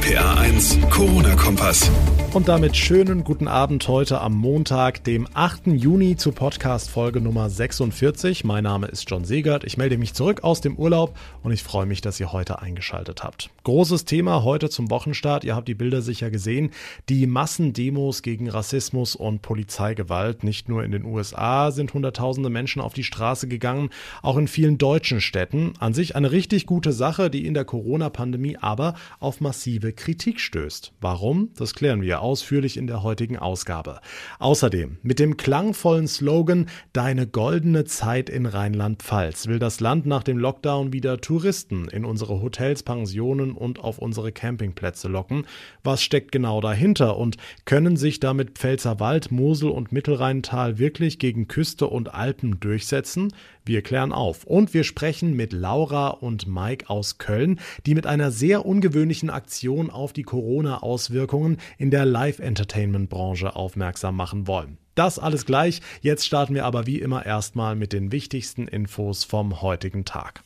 RPA1 Corona-Kompass. Und damit schönen guten Abend heute am Montag, dem 8. Juni zu Podcast-Folge Nummer 46. Mein Name ist John Segert. Ich melde mich zurück aus dem Urlaub und ich freue mich, dass ihr heute eingeschaltet habt. Großes Thema heute zum Wochenstart. Ihr habt die Bilder sicher gesehen. Die Massendemos gegen Rassismus und Polizeigewalt. Nicht nur in den USA sind Hunderttausende Menschen auf die Straße gegangen, auch in vielen deutschen Städten. An sich eine richtig gute Sache, die in der Corona-Pandemie aber auf massive Kritik stößt. Warum? Das klären wir ausführlich in der heutigen Ausgabe. Außerdem mit dem klangvollen Slogan Deine goldene Zeit in Rheinland-Pfalz will das Land nach dem Lockdown wieder Touristen in unsere Hotels, Pensionen und auf unsere Campingplätze locken. Was steckt genau dahinter und können sich damit Pfälzerwald, Mosel und Mittelrheintal wirklich gegen Küste und Alpen durchsetzen? Wir klären auf und wir sprechen mit Laura und Mike aus Köln, die mit einer sehr ungewöhnlichen Aktion auf die Corona-Auswirkungen in der Live-Entertainment-Branche aufmerksam machen wollen. Das alles gleich. Jetzt starten wir aber wie immer erstmal mit den wichtigsten Infos vom heutigen Tag.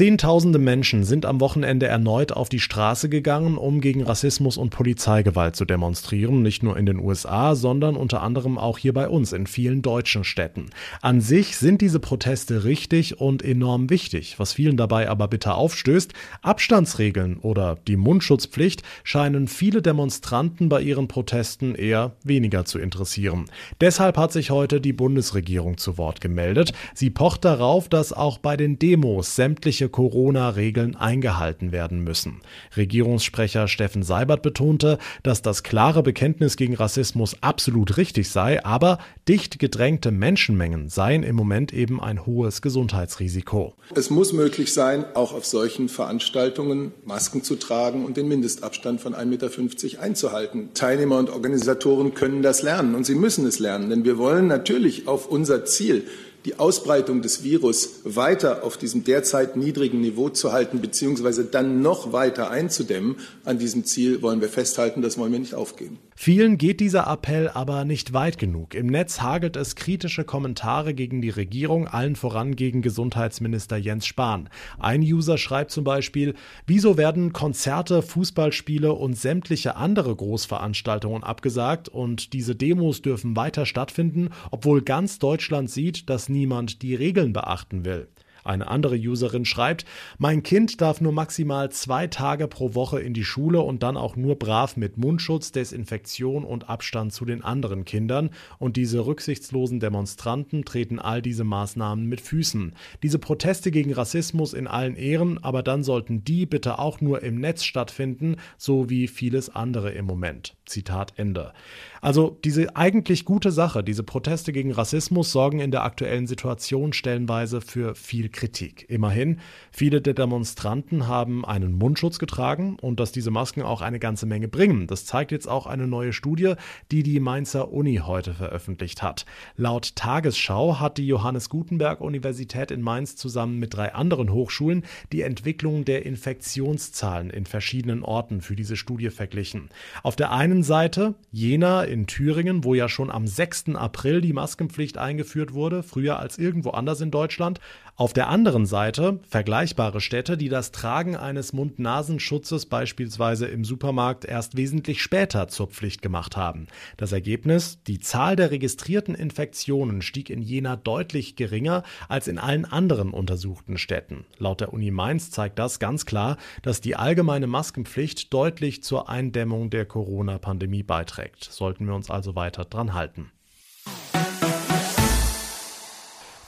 Zehntausende Menschen sind am Wochenende erneut auf die Straße gegangen, um gegen Rassismus und Polizeigewalt zu demonstrieren, nicht nur in den USA, sondern unter anderem auch hier bei uns in vielen deutschen Städten. An sich sind diese Proteste richtig und enorm wichtig. Was vielen dabei aber bitter aufstößt, Abstandsregeln oder die Mundschutzpflicht scheinen viele Demonstranten bei ihren Protesten eher weniger zu interessieren. Deshalb hat sich heute die Bundesregierung zu Wort gemeldet. Sie pocht darauf, dass auch bei den Demos sämtliche Corona-Regeln eingehalten werden müssen. Regierungssprecher Steffen Seibert betonte, dass das klare Bekenntnis gegen Rassismus absolut richtig sei, aber dicht gedrängte Menschenmengen seien im Moment eben ein hohes Gesundheitsrisiko. Es muss möglich sein, auch auf solchen Veranstaltungen Masken zu tragen und den Mindestabstand von 1,50 Meter einzuhalten. Teilnehmer und Organisatoren können das lernen und sie müssen es lernen, denn wir wollen natürlich auf unser Ziel die Ausbreitung des Virus weiter auf diesem derzeit niedrigen Niveau zu halten, beziehungsweise dann noch weiter einzudämmen. An diesem Ziel wollen wir festhalten, das wollen wir nicht aufgeben. Vielen geht dieser Appell aber nicht weit genug. Im Netz hagelt es kritische Kommentare gegen die Regierung, allen voran gegen Gesundheitsminister Jens Spahn. Ein User schreibt zum Beispiel, wieso werden Konzerte, Fußballspiele und sämtliche andere Großveranstaltungen abgesagt und diese Demos dürfen weiter stattfinden, obwohl ganz Deutschland sieht, dass niemand die Regeln beachten will. Eine andere Userin schreibt, mein Kind darf nur maximal zwei Tage pro Woche in die Schule und dann auch nur brav mit Mundschutz, Desinfektion und Abstand zu den anderen Kindern. Und diese rücksichtslosen Demonstranten treten all diese Maßnahmen mit Füßen. Diese Proteste gegen Rassismus in allen Ehren, aber dann sollten die bitte auch nur im Netz stattfinden, so wie vieles andere im Moment. Zitat Ende. Also diese eigentlich gute Sache, diese Proteste gegen Rassismus sorgen in der aktuellen Situation stellenweise für viel Kritik. Immerhin, viele der Demonstranten haben einen Mundschutz getragen und dass diese Masken auch eine ganze Menge bringen. Das zeigt jetzt auch eine neue Studie, die die Mainzer Uni heute veröffentlicht hat. Laut Tagesschau hat die Johannes Gutenberg Universität in Mainz zusammen mit drei anderen Hochschulen die Entwicklung der Infektionszahlen in verschiedenen Orten für diese Studie verglichen. Auf der einen Seite Jena in Thüringen, wo ja schon am 6. April die Maskenpflicht eingeführt wurde, früher als irgendwo anders in Deutschland. Auf der anderen Seite vergleichbare Städte, die das Tragen eines Mund-Nasenschutzes beispielsweise im Supermarkt erst wesentlich später zur Pflicht gemacht haben. Das Ergebnis? Die Zahl der registrierten Infektionen stieg in Jena deutlich geringer als in allen anderen untersuchten Städten. Laut der Uni Mainz zeigt das ganz klar, dass die allgemeine Maskenpflicht deutlich zur Eindämmung der Corona-Pandemie beiträgt. Sollten wir uns also weiter dran halten.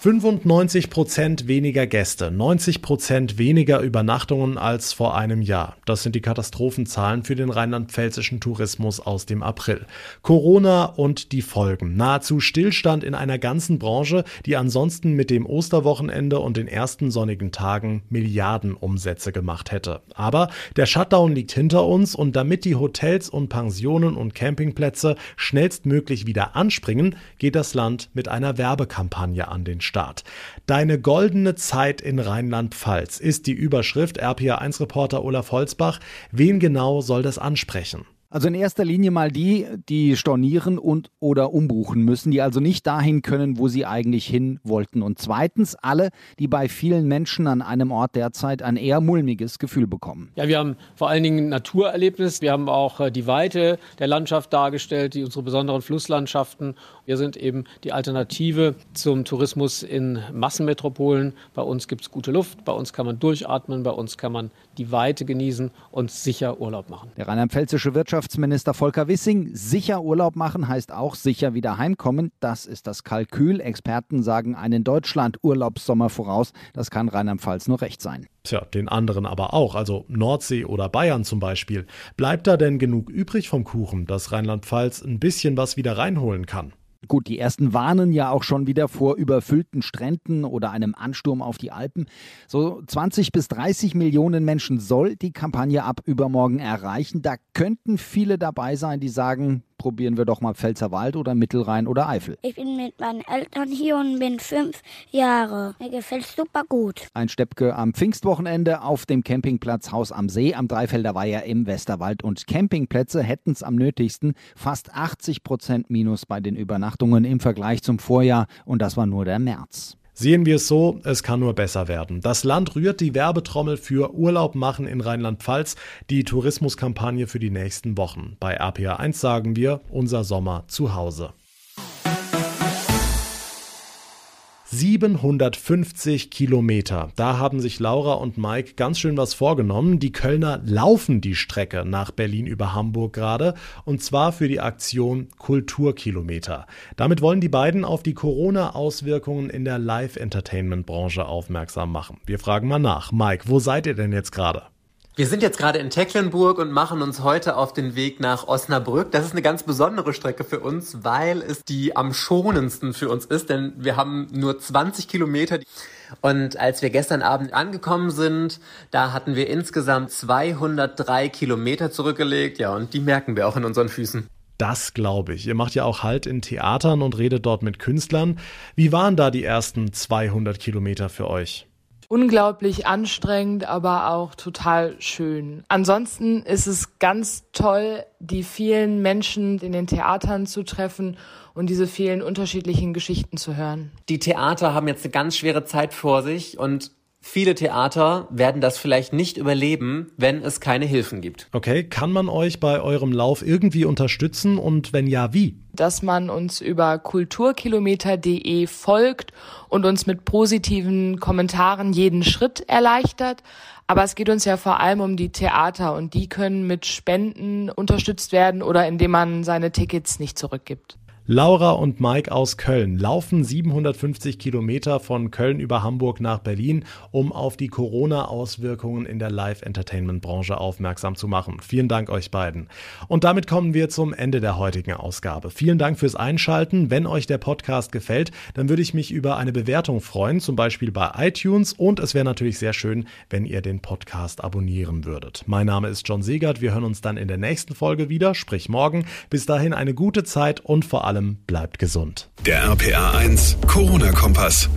95 Prozent weniger Gäste, 90 Prozent weniger Übernachtungen als vor einem Jahr. Das sind die Katastrophenzahlen für den rheinland-pfälzischen Tourismus aus dem April. Corona und die Folgen. Nahezu Stillstand in einer ganzen Branche, die ansonsten mit dem Osterwochenende und den ersten sonnigen Tagen Milliardenumsätze gemacht hätte. Aber der Shutdown liegt hinter uns und damit die Hotels und Pensionen und Campingplätze schnellstmöglich wieder anspringen, geht das Land mit einer Werbekampagne an den Start. Start. Deine goldene Zeit in Rheinland-Pfalz ist die Überschrift. RPA1-Reporter Olaf Holzbach. Wen genau soll das ansprechen? Also in erster Linie mal die, die stornieren und oder umbuchen müssen, die also nicht dahin können, wo sie eigentlich hin wollten. Und zweitens alle, die bei vielen Menschen an einem Ort derzeit ein eher mulmiges Gefühl bekommen. Ja, wir haben vor allen Dingen Naturerlebnis. Wir haben auch äh, die Weite der Landschaft dargestellt, die unsere besonderen Flusslandschaften. Wir sind eben die Alternative zum Tourismus in Massenmetropolen. Bei uns gibt es gute Luft, bei uns kann man durchatmen, bei uns kann man die Weite genießen und sicher Urlaub machen. Der rheinland-pfälzische Wirtschaftsminister Volker Wissing, sicher Urlaub machen heißt auch sicher wieder heimkommen. Das ist das Kalkül. Experten sagen einen Deutschland-Urlaubssommer voraus. Das kann Rheinland-Pfalz nur recht sein. Tja, den anderen aber auch, also Nordsee oder Bayern zum Beispiel. Bleibt da denn genug übrig vom Kuchen, dass Rheinland-Pfalz ein bisschen was wieder reinholen kann? Gut, die ersten warnen ja auch schon wieder vor überfüllten Stränden oder einem Ansturm auf die Alpen. So 20 bis 30 Millionen Menschen soll die Kampagne ab übermorgen erreichen. Da könnten viele dabei sein, die sagen, probieren wir doch mal Pfälzerwald oder Mittelrhein oder Eifel. Ich bin mit meinen Eltern hier und bin fünf Jahre. Mir gefällt super gut. Ein Steppke am Pfingstwochenende auf dem Campingplatz Haus am See am Dreifelder Weiher im Westerwald. Und Campingplätze hätten es am nötigsten. Fast 80 Prozent Minus bei den Übernachtungen im Vergleich zum Vorjahr. Und das war nur der März. Sehen wir es so, es kann nur besser werden. Das Land rührt die Werbetrommel für Urlaub machen in Rheinland-Pfalz, die Tourismuskampagne für die nächsten Wochen. Bei RPA 1 sagen wir, unser Sommer zu Hause. 750 Kilometer. Da haben sich Laura und Mike ganz schön was vorgenommen. Die Kölner laufen die Strecke nach Berlin über Hamburg gerade und zwar für die Aktion Kulturkilometer. Damit wollen die beiden auf die Corona-Auswirkungen in der Live-Entertainment-Branche aufmerksam machen. Wir fragen mal nach. Mike, wo seid ihr denn jetzt gerade? Wir sind jetzt gerade in Tecklenburg und machen uns heute auf den Weg nach Osnabrück. Das ist eine ganz besondere Strecke für uns, weil es die am schonendsten für uns ist, denn wir haben nur 20 Kilometer. Und als wir gestern Abend angekommen sind, da hatten wir insgesamt 203 Kilometer zurückgelegt. Ja, und die merken wir auch in unseren Füßen. Das glaube ich. Ihr macht ja auch Halt in Theatern und redet dort mit Künstlern. Wie waren da die ersten 200 Kilometer für euch? Unglaublich anstrengend, aber auch total schön. Ansonsten ist es ganz toll, die vielen Menschen in den Theatern zu treffen und diese vielen unterschiedlichen Geschichten zu hören. Die Theater haben jetzt eine ganz schwere Zeit vor sich und Viele Theater werden das vielleicht nicht überleben, wenn es keine Hilfen gibt. Okay, kann man euch bei eurem Lauf irgendwie unterstützen und wenn ja, wie? Dass man uns über kulturkilometer.de folgt und uns mit positiven Kommentaren jeden Schritt erleichtert. Aber es geht uns ja vor allem um die Theater und die können mit Spenden unterstützt werden oder indem man seine Tickets nicht zurückgibt. Laura und Mike aus Köln laufen 750 Kilometer von Köln über Hamburg nach Berlin, um auf die Corona-Auswirkungen in der Live-Entertainment-Branche aufmerksam zu machen. Vielen Dank euch beiden. Und damit kommen wir zum Ende der heutigen Ausgabe. Vielen Dank fürs Einschalten. Wenn euch der Podcast gefällt, dann würde ich mich über eine Bewertung freuen, zum Beispiel bei iTunes. Und es wäre natürlich sehr schön, wenn ihr den Podcast abonnieren würdet. Mein Name ist John Segert. Wir hören uns dann in der nächsten Folge wieder, sprich morgen. Bis dahin eine gute Zeit und vor allem allem bleibt gesund. Der RPA 1 Corona-Kompass.